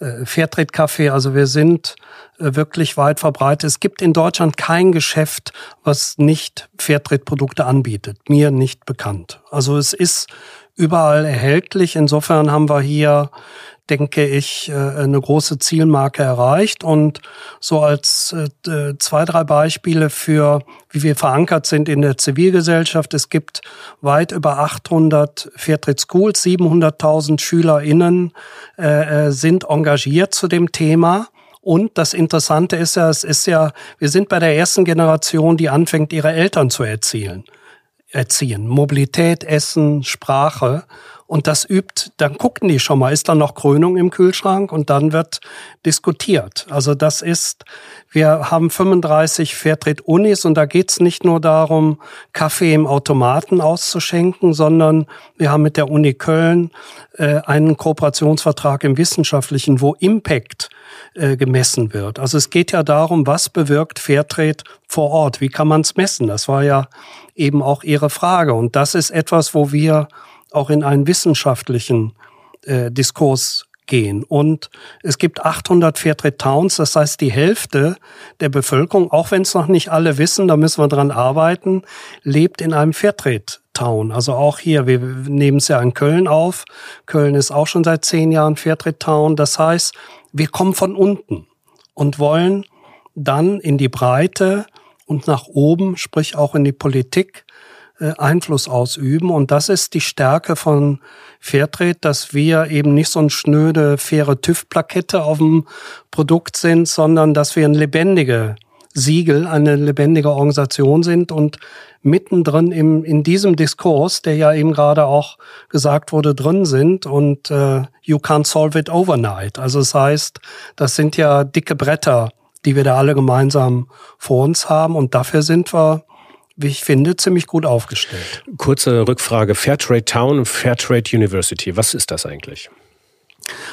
äh, Fairtrade-Kaffee. Also wir sind äh, wirklich weit verbreitet. Es gibt in Deutschland kein Geschäft, was nicht Fairtrade-Produkte anbietet. Mir nicht bekannt. Also es ist überall erhältlich. Insofern haben wir hier denke ich, äh, eine große Zielmarke erreicht. Und so als äh, zwei, drei Beispiele für, wie wir verankert sind in der Zivilgesellschaft. Es gibt weit über 800 Fairtrade Schools, 700.000 SchülerInnen äh, sind engagiert zu dem Thema. Und das Interessante ist ja, es ist ja, wir sind bei der ersten Generation, die anfängt, ihre Eltern zu erzielen. Erziehen. Mobilität, Essen, Sprache. Und das übt, dann gucken die schon mal, ist da noch Krönung im Kühlschrank und dann wird diskutiert. Also das ist, wir haben 35 Fairtrade-Unis und da geht's nicht nur darum, Kaffee im Automaten auszuschenken, sondern wir haben mit der Uni Köln äh, einen Kooperationsvertrag im Wissenschaftlichen, wo Impact äh, gemessen wird. Also es geht ja darum, was bewirkt Fairtrade vor Ort? Wie kann man es messen? Das war ja eben auch Ihre Frage. Und das ist etwas, wo wir auch in einen wissenschaftlichen äh, Diskurs gehen. Und es gibt 800 Fairtrade Towns, das heißt die Hälfte der Bevölkerung, auch wenn es noch nicht alle wissen, da müssen wir dran arbeiten, lebt in einem Fairtrade Town. Also auch hier, wir nehmen es ja in Köln auf. Köln ist auch schon seit zehn Jahren Fairtrade Town. Das heißt, wir kommen von unten und wollen dann in die Breite und nach oben, sprich auch in die Politik, äh, Einfluss ausüben. Und das ist die Stärke von Fairtrade, dass wir eben nicht so ein schnöde, faire TÜV-Plakette auf dem Produkt sind, sondern dass wir ein lebendige Siegel, eine lebendige Organisation sind und mittendrin im, in diesem Diskurs, der ja eben gerade auch gesagt wurde, drin sind und äh, you can't solve it overnight. Also das heißt, das sind ja dicke Bretter, die wir da alle gemeinsam vor uns haben und dafür sind wir wie ich finde, ziemlich gut aufgestellt. Kurze Rückfrage. Fairtrade Town und Fairtrade University. Was ist das eigentlich?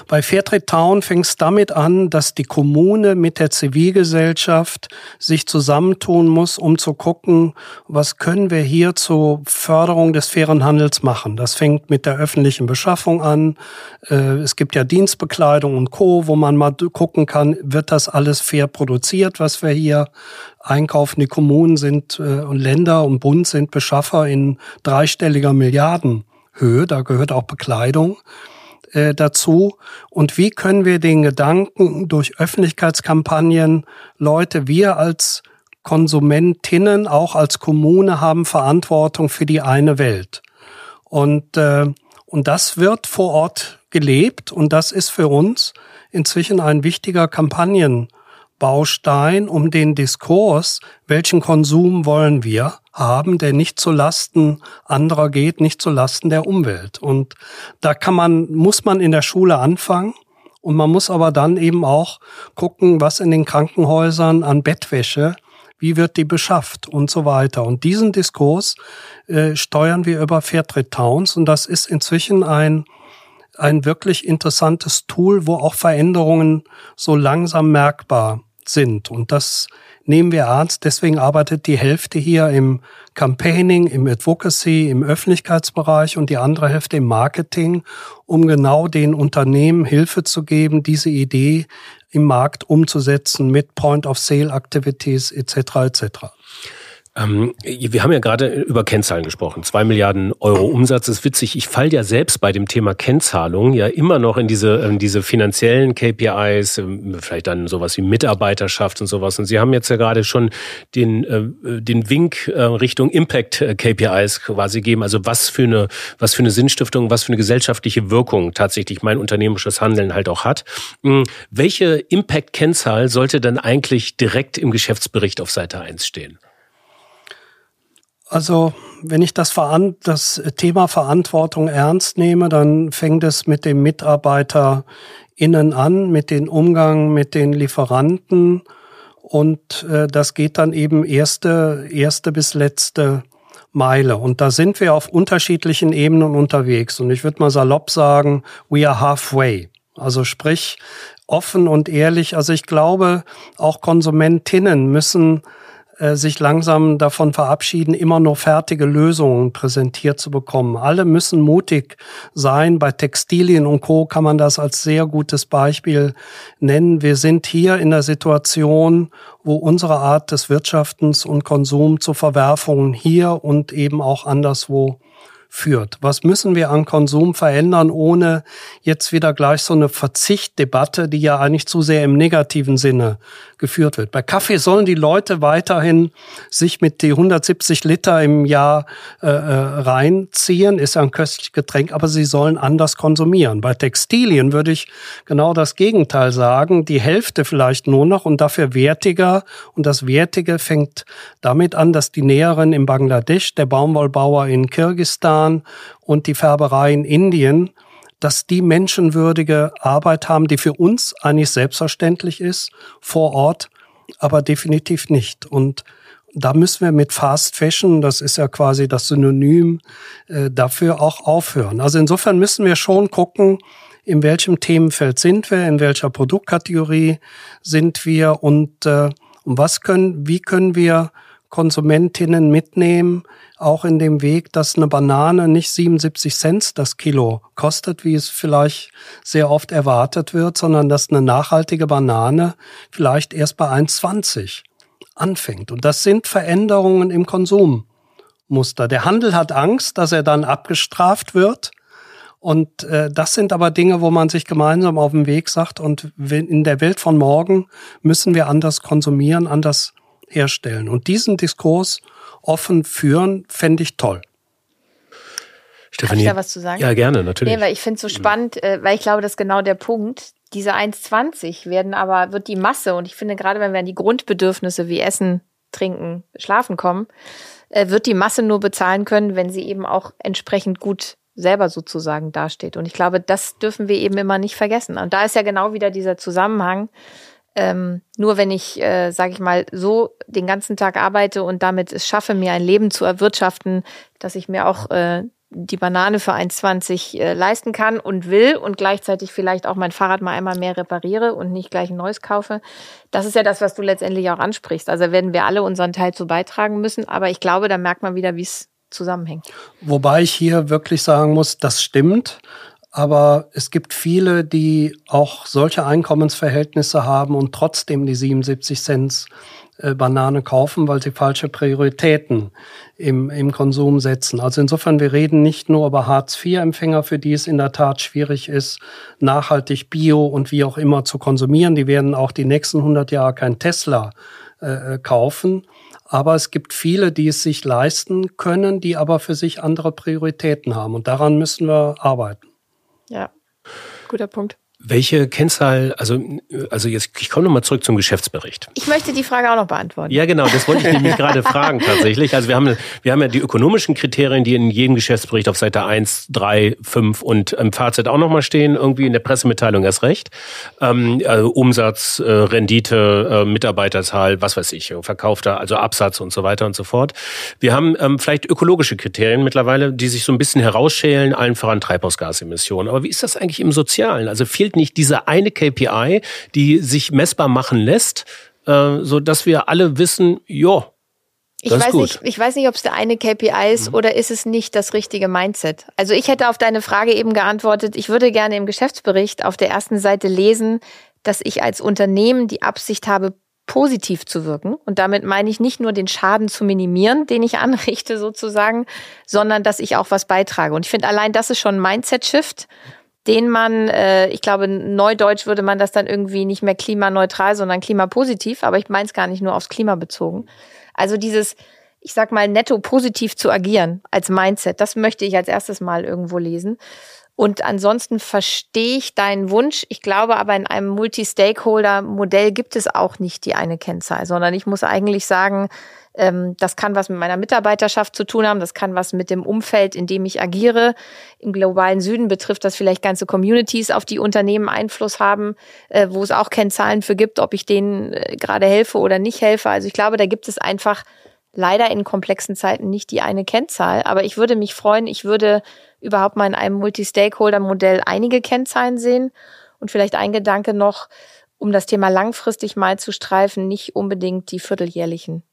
Bei Fairtrade Town fängt es damit an, dass die Kommune mit der Zivilgesellschaft sich zusammentun muss, um zu gucken, was können wir hier zur Förderung des fairen Handels machen. Das fängt mit der öffentlichen Beschaffung an. Äh, es gibt ja Dienstbekleidung und Co., wo man mal gucken kann, wird das alles fair produziert, was wir hier einkaufen. Die Kommunen sind äh, und Länder und Bund sind Beschaffer in dreistelliger Milliardenhöhe. Da gehört auch Bekleidung äh, dazu und wie können wir den Gedanken durch Öffentlichkeitskampagnen Leute, wir als Konsumentinnen, auch als Kommune haben Verantwortung für die eine Welt. Und, äh, und das wird vor Ort gelebt und das ist für uns inzwischen ein wichtiger Kampagnen Baustein um den Diskurs, welchen Konsum wollen wir haben, der nicht zu Lasten anderer geht, nicht zu Lasten der Umwelt. Und da kann man, muss man in der Schule anfangen. Und man muss aber dann eben auch gucken, was in den Krankenhäusern an Bettwäsche, wie wird die beschafft und so weiter. Und diesen Diskurs äh, steuern wir über Fairtrade Towns und das ist inzwischen ein ein wirklich interessantes Tool, wo auch Veränderungen so langsam merkbar sind. Und das nehmen wir ernst. Deswegen arbeitet die Hälfte hier im Campaigning, im Advocacy, im Öffentlichkeitsbereich und die andere Hälfte im Marketing, um genau den Unternehmen Hilfe zu geben, diese Idee im Markt umzusetzen mit Point-of-Sale-Activities etc. etc. Ähm, wir haben ja gerade über Kennzahlen gesprochen. Zwei Milliarden Euro Umsatz ist witzig. Ich falle ja selbst bei dem Thema Kennzahlung ja immer noch in diese, in diese finanziellen KPIs, ähm, vielleicht dann sowas wie Mitarbeiterschaft und sowas. Und Sie haben jetzt ja gerade schon den, äh, den Wink äh, Richtung Impact KPIs quasi gegeben. Also was für eine, was für eine Sinnstiftung, was für eine gesellschaftliche Wirkung tatsächlich mein unternehmerisches Handeln halt auch hat. Hm, welche Impact-Kennzahl sollte dann eigentlich direkt im Geschäftsbericht auf Seite 1 stehen? Also, wenn ich das, das Thema Verantwortung ernst nehme, dann fängt es mit dem MitarbeiterInnen an, mit dem Umgang mit den Lieferanten und äh, das geht dann eben erste, erste bis letzte Meile. Und da sind wir auf unterschiedlichen Ebenen unterwegs. Und ich würde mal salopp sagen, we are halfway. Also sprich, offen und ehrlich. Also ich glaube, auch Konsumentinnen müssen äh, sich langsam davon verabschieden, immer nur fertige Lösungen präsentiert zu bekommen. Alle müssen mutig sein. Bei Textilien und Co. kann man das als sehr gutes Beispiel nennen. Wir sind hier in der Situation, wo unsere Art des Wirtschaftens und Konsum zu Verwerfungen hier und eben auch anderswo führt. Was müssen wir an Konsum verändern, ohne jetzt wieder gleich so eine Verzichtdebatte, die ja eigentlich zu sehr im negativen Sinne geführt wird. Bei Kaffee sollen die Leute weiterhin sich mit die 170 Liter im Jahr äh, äh, reinziehen, ist ja ein köstliches Getränk, aber sie sollen anders konsumieren. Bei Textilien würde ich genau das Gegenteil sagen, die Hälfte vielleicht nur noch und dafür wertiger. Und das Wertige fängt damit an, dass die Näherin in Bangladesch, der Baumwollbauer in Kirgisistan, Pakistan und die Färberei in Indien, dass die menschenwürdige Arbeit haben, die für uns eigentlich selbstverständlich ist, vor Ort, aber definitiv nicht. Und da müssen wir mit Fast Fashion, das ist ja quasi das Synonym äh, dafür, auch aufhören. Also insofern müssen wir schon gucken, in welchem Themenfeld sind wir, in welcher Produktkategorie sind wir und, äh, was können, wie können wir Konsumentinnen mitnehmen, auch in dem Weg, dass eine Banane nicht 77 Cent das Kilo kostet, wie es vielleicht sehr oft erwartet wird, sondern dass eine nachhaltige Banane vielleicht erst bei 1,20 anfängt. Und das sind Veränderungen im Konsummuster. Der Handel hat Angst, dass er dann abgestraft wird. Und äh, das sind aber Dinge, wo man sich gemeinsam auf den Weg sagt, und in der Welt von morgen müssen wir anders konsumieren, anders herstellen. Und diesen Diskurs offen führen, fände ich toll. Stefanie, Kann ich da was zu sagen? Ja, gerne, natürlich. Nee, weil ich finde es so spannend, äh, weil ich glaube, das ist genau der Punkt. Diese 1,20 werden aber, wird die Masse, und ich finde gerade, wenn wir an die Grundbedürfnisse wie Essen, Trinken, Schlafen kommen, äh, wird die Masse nur bezahlen können, wenn sie eben auch entsprechend gut selber sozusagen dasteht. Und ich glaube, das dürfen wir eben immer nicht vergessen. Und da ist ja genau wieder dieser Zusammenhang. Ähm, nur wenn ich, äh, sage ich mal, so den ganzen Tag arbeite und damit es schaffe, mir ein Leben zu erwirtschaften, dass ich mir auch äh, die Banane für 1,20 äh, leisten kann und will und gleichzeitig vielleicht auch mein Fahrrad mal einmal mehr repariere und nicht gleich ein neues kaufe. Das ist ja das, was du letztendlich auch ansprichst. Also werden wir alle unseren Teil zu beitragen müssen. Aber ich glaube, da merkt man wieder, wie es zusammenhängt. Wobei ich hier wirklich sagen muss, das stimmt. Aber es gibt viele, die auch solche Einkommensverhältnisse haben und trotzdem die 77 Cent äh, Banane kaufen, weil sie falsche Prioritäten im, im Konsum setzen. Also insofern, wir reden nicht nur über Hartz-IV-Empfänger, für die es in der Tat schwierig ist, nachhaltig Bio und wie auch immer zu konsumieren. Die werden auch die nächsten 100 Jahre kein Tesla äh, kaufen. Aber es gibt viele, die es sich leisten können, die aber für sich andere Prioritäten haben. Und daran müssen wir arbeiten. Ja, guter Punkt. Welche Kennzahl, also, also jetzt, ich komme nochmal zurück zum Geschäftsbericht. Ich möchte die Frage auch noch beantworten. Ja, genau, das wollte ich nämlich gerade fragen tatsächlich. Also wir haben, wir haben ja die ökonomischen Kriterien, die in jedem Geschäftsbericht auf Seite 1, 3, 5 und im Fazit auch nochmal stehen, irgendwie in der Pressemitteilung erst recht. Ähm, also Umsatz, äh, Rendite, äh, Mitarbeiterzahl, was weiß ich, verkaufter, also Absatz und so weiter und so fort. Wir haben ähm, vielleicht ökologische Kriterien mittlerweile, die sich so ein bisschen herausschälen, allen voran Treibhausgasemissionen. Aber wie ist das eigentlich im Sozialen? Also viel fehlt nicht diese eine KPI, die sich messbar machen lässt, äh, so dass wir alle wissen, ja, ich weiß, nicht, ich weiß nicht, ob es der eine KPI ist mhm. oder ist es nicht das richtige Mindset. Also ich hätte auf deine Frage eben geantwortet, ich würde gerne im Geschäftsbericht auf der ersten Seite lesen, dass ich als Unternehmen die Absicht habe, positiv zu wirken. Und damit meine ich nicht nur den Schaden zu minimieren, den ich anrichte sozusagen, sondern dass ich auch was beitrage. Und ich finde allein das ist schon ein Mindset-Shift den man, äh, ich glaube, neudeutsch würde man das dann irgendwie nicht mehr klimaneutral, sondern klimapositiv, aber ich meine es gar nicht nur aufs Klima bezogen. Also dieses, ich sag mal, netto positiv zu agieren als Mindset, das möchte ich als erstes mal irgendwo lesen. Und ansonsten verstehe ich deinen Wunsch. Ich glaube aber, in einem Multi-Stakeholder-Modell gibt es auch nicht die eine Kennzahl, sondern ich muss eigentlich sagen, ähm, das kann was mit meiner Mitarbeiterschaft zu tun haben, das kann was mit dem Umfeld, in dem ich agiere. Im globalen Süden betrifft das vielleicht ganze Communities, auf die Unternehmen Einfluss haben, äh, wo es auch Kennzahlen für gibt, ob ich denen äh, gerade helfe oder nicht helfe. Also ich glaube, da gibt es einfach leider in komplexen Zeiten nicht die eine Kennzahl. Aber ich würde mich freuen, ich würde überhaupt mal in einem Multi-Stakeholder-Modell einige Kennzahlen sehen. Und vielleicht ein Gedanke noch, um das Thema langfristig mal zu streifen, nicht unbedingt die vierteljährlichen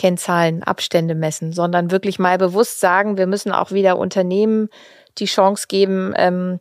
Kennzahlen, Abstände messen, sondern wirklich mal bewusst sagen, wir müssen auch wieder Unternehmen die Chance geben, ähm,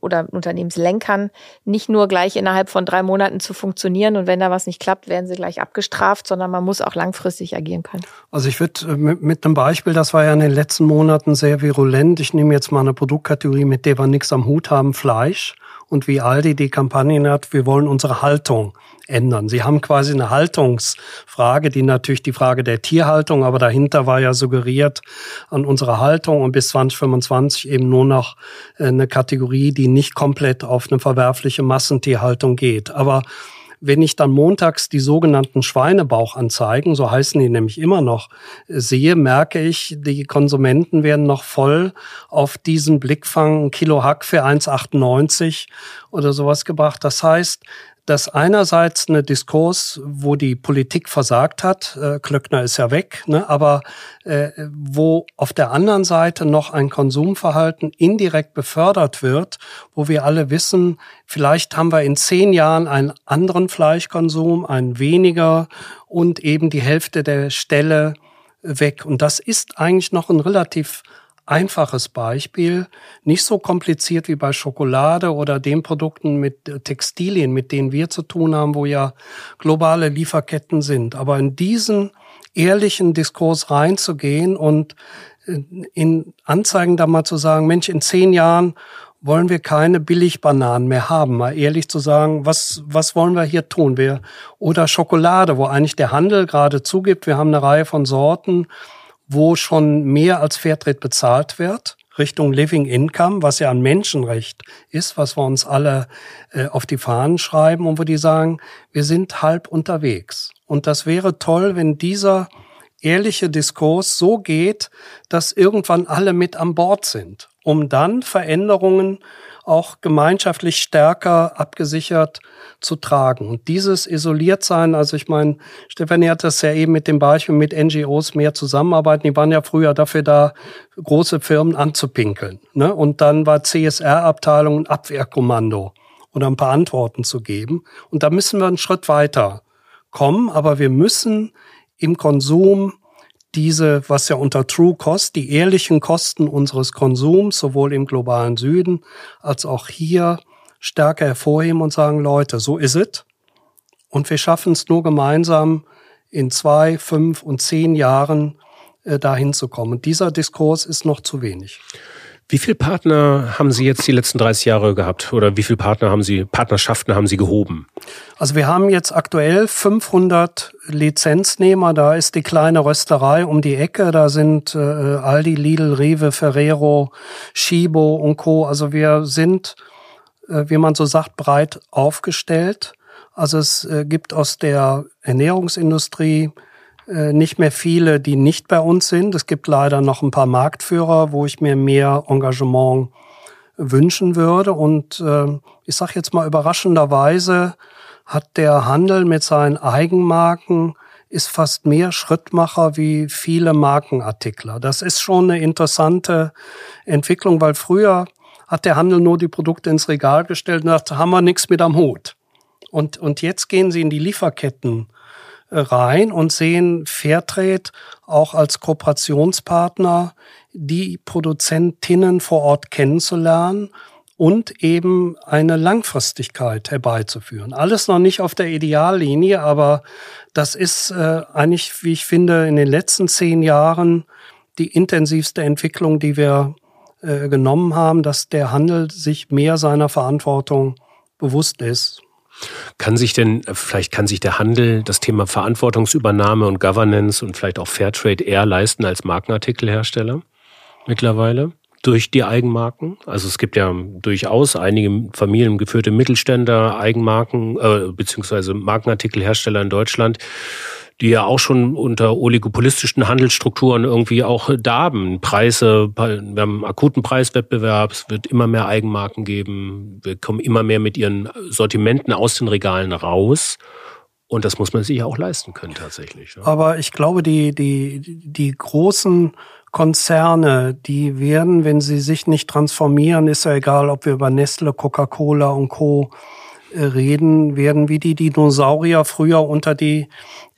oder Unternehmenslenkern nicht nur gleich innerhalb von drei Monaten zu funktionieren und wenn da was nicht klappt, werden sie gleich abgestraft, sondern man muss auch langfristig agieren können. Also ich würde äh, mit, mit einem Beispiel, das war ja in den letzten Monaten sehr virulent. Ich nehme jetzt mal eine Produktkategorie, mit der wir nichts am Hut haben, Fleisch und wie Aldi die Kampagnen hat, wir wollen unsere Haltung ändern. Sie haben quasi eine Haltungsfrage, die natürlich die Frage der Tierhaltung, aber dahinter war ja suggeriert an unserer Haltung und bis 2025 eben nur noch äh, eine Kategorie, die nicht komplett auf eine verwerfliche Massentierhaltung geht. Aber wenn ich dann montags die sogenannten Schweinebauchanzeigen, so heißen die nämlich immer noch, sehe, merke ich, die Konsumenten werden noch voll auf diesen Blickfang Kilo Hack für 1,98 oder sowas gebracht. Das heißt, dass einerseits eine Diskurs, wo die Politik versagt hat, äh, Klöckner ist ja weg, ne, aber äh, wo auf der anderen Seite noch ein Konsumverhalten indirekt befördert wird, wo wir alle wissen, vielleicht haben wir in zehn Jahren einen anderen Fleischkonsum, einen weniger und eben die Hälfte der Stelle weg. Und das ist eigentlich noch ein relativ einfaches Beispiel, nicht so kompliziert wie bei Schokolade oder den Produkten mit äh, Textilien, mit denen wir zu tun haben, wo ja globale Lieferketten sind. Aber in diesen ehrlichen Diskurs reinzugehen und äh, in Anzeigen da mal zu sagen, Mensch, in zehn Jahren wollen wir keine Billigbananen mehr haben, mal ehrlich zu sagen, was, was wollen wir hier tun? Wir, oder Schokolade, wo eigentlich der Handel gerade zugibt, wir haben eine Reihe von Sorten, wo schon mehr als Fairtrade bezahlt wird. Richtung Living Income, was ja ein Menschenrecht ist, was wir uns alle äh, auf die Fahnen schreiben und wo die sagen, wir sind halb unterwegs. Und das wäre toll, wenn dieser ehrliche Diskurs so geht, dass irgendwann alle mit an Bord sind, um dann Veränderungen auch gemeinschaftlich stärker abgesichert zu tragen. Und dieses isoliert sein, also ich meine, Stefanie hat das ja eben mit dem Beispiel mit NGOs mehr zusammenarbeiten. Die waren ja früher dafür da, große Firmen anzupinkeln. Ne? Und dann war CSR-Abteilung ein Abwehrkommando oder ein paar Antworten zu geben. Und da müssen wir einen Schritt weiter kommen, aber wir müssen im Konsum diese, was ja unter True Cost, die ehrlichen Kosten unseres Konsums, sowohl im globalen Süden als auch hier stärker hervorheben und sagen, Leute, so ist es. Und wir schaffen es nur gemeinsam in zwei, fünf und zehn Jahren äh, dahin zu kommen. Und dieser Diskurs ist noch zu wenig. Wie viele Partner haben Sie jetzt die letzten 30 Jahre gehabt oder wie viele Partner haben Sie, Partnerschaften haben Sie gehoben? Also wir haben jetzt aktuell 500 Lizenznehmer. Da ist die kleine Rösterei um die Ecke. Da sind äh, Aldi, Lidl, Rewe, Ferrero, Schibo und Co. Also wir sind, äh, wie man so sagt, breit aufgestellt. Also es äh, gibt aus der Ernährungsindustrie äh, nicht mehr viele, die nicht bei uns sind. Es gibt leider noch ein paar Marktführer, wo ich mir mehr Engagement wünschen würde. Und äh, ich sage jetzt mal überraschenderweise hat der Handel mit seinen Eigenmarken ist fast mehr Schrittmacher wie viele Markenartikler. Das ist schon eine interessante Entwicklung, weil früher hat der Handel nur die Produkte ins Regal gestellt und dachte, haben wir nichts mit am Hut. Und, und jetzt gehen sie in die Lieferketten rein und sehen Fairtrade auch als Kooperationspartner, die Produzentinnen vor Ort kennenzulernen und eben eine Langfristigkeit herbeizuführen. Alles noch nicht auf der Ideallinie, aber das ist äh, eigentlich, wie ich finde, in den letzten zehn Jahren die intensivste Entwicklung, die wir äh, genommen haben, dass der Handel sich mehr seiner Verantwortung bewusst ist. Kann sich denn, vielleicht kann sich der Handel das Thema Verantwortungsübernahme und Governance und vielleicht auch Fairtrade eher leisten als Markenartikelhersteller mittlerweile? Durch die Eigenmarken. Also es gibt ja durchaus einige familiengeführte Mittelständler, Eigenmarken, äh, beziehungsweise Markenartikelhersteller in Deutschland, die ja auch schon unter oligopolistischen Handelsstrukturen irgendwie auch darben. Preise, wir haben akuten Preiswettbewerb, es wird immer mehr Eigenmarken geben, wir kommen immer mehr mit ihren Sortimenten aus den Regalen raus. Und das muss man sich auch leisten können tatsächlich. Ja. Aber ich glaube, die, die, die großen Konzerne, die werden, wenn sie sich nicht transformieren, ist ja egal, ob wir über Nestle, Coca-Cola und Co äh, reden, werden wie die Dinosaurier früher unter die,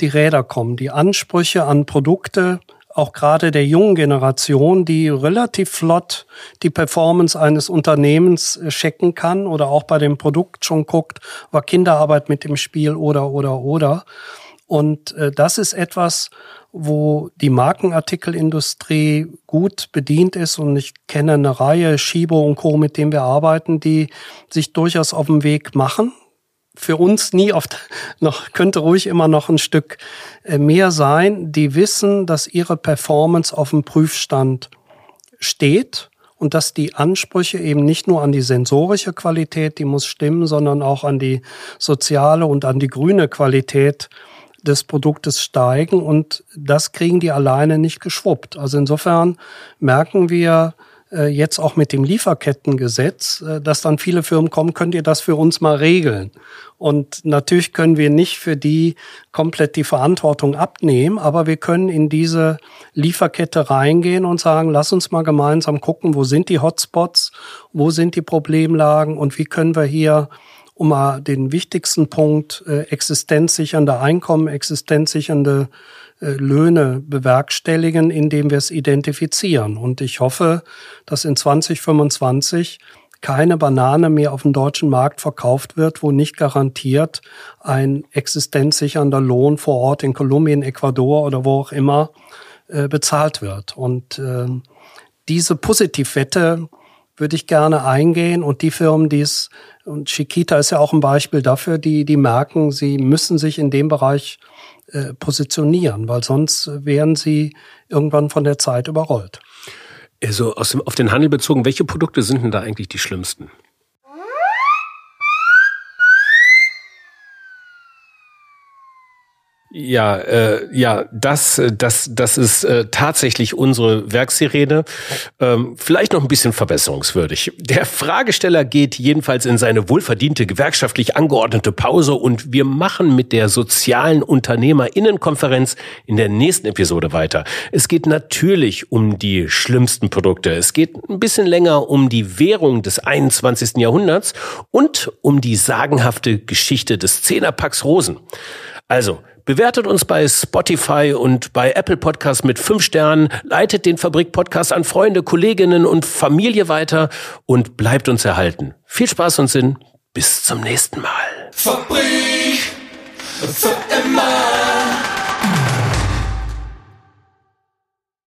die Räder kommen. Die Ansprüche an Produkte, auch gerade der jungen Generation, die relativ flott die Performance eines Unternehmens äh, checken kann oder auch bei dem Produkt schon guckt, war Kinderarbeit mit im Spiel oder, oder, oder. Und äh, das ist etwas, wo die Markenartikelindustrie gut bedient ist und ich kenne eine Reihe Schibo und Co., mit denen wir arbeiten, die sich durchaus auf den Weg machen. Für uns nie oft noch, könnte ruhig immer noch ein Stück äh, mehr sein. Die wissen, dass ihre Performance auf dem Prüfstand steht und dass die Ansprüche eben nicht nur an die sensorische Qualität, die muss stimmen, sondern auch an die soziale und an die grüne Qualität des Produktes steigen und das kriegen die alleine nicht geschwuppt. Also insofern merken wir, äh, jetzt auch mit dem Lieferkettengesetz, äh, dass dann viele Firmen kommen, könnt ihr das für uns mal regeln? Und natürlich können wir nicht für die komplett die Verantwortung abnehmen, aber wir können in diese Lieferkette reingehen und sagen, lass uns mal gemeinsam gucken, wo sind die Hotspots, wo sind die Problemlagen und wie können wir hier um mal den wichtigsten Punkt äh, existenzsichernde Einkommen, existenzsichernde äh, Löhne bewerkstelligen, indem wir es identifizieren. Und ich hoffe, dass in 2025 keine Banane mehr auf dem deutschen Markt verkauft wird, wo nicht garantiert ein existenzsichernder Lohn vor Ort in Kolumbien, Ecuador oder wo auch immer äh, bezahlt wird. Und äh, diese Positivwette würde ich gerne eingehen und die Firmen, die es, und Chiquita ist ja auch ein Beispiel dafür, die, die merken, sie müssen sich in dem Bereich äh, positionieren, weil sonst wären sie irgendwann von der Zeit überrollt. Also aus auf den Handel bezogen, welche Produkte sind denn da eigentlich die schlimmsten? Ja, äh, ja, das, das, das ist äh, tatsächlich unsere Werksirene. Ähm, vielleicht noch ein bisschen verbesserungswürdig. Der Fragesteller geht jedenfalls in seine wohlverdiente gewerkschaftlich angeordnete Pause und wir machen mit der sozialen Unternehmerinnenkonferenz in der nächsten Episode weiter. Es geht natürlich um die schlimmsten Produkte. Es geht ein bisschen länger um die Währung des 21. Jahrhunderts und um die sagenhafte Geschichte des Zehnerpacks Rosen. Also, Bewertet uns bei Spotify und bei Apple Podcasts mit fünf Sternen, leitet den Fabrik Podcast an Freunde, Kolleginnen und Familie weiter und bleibt uns erhalten. Viel Spaß und Sinn. Bis zum nächsten Mal. Fabrik für immer.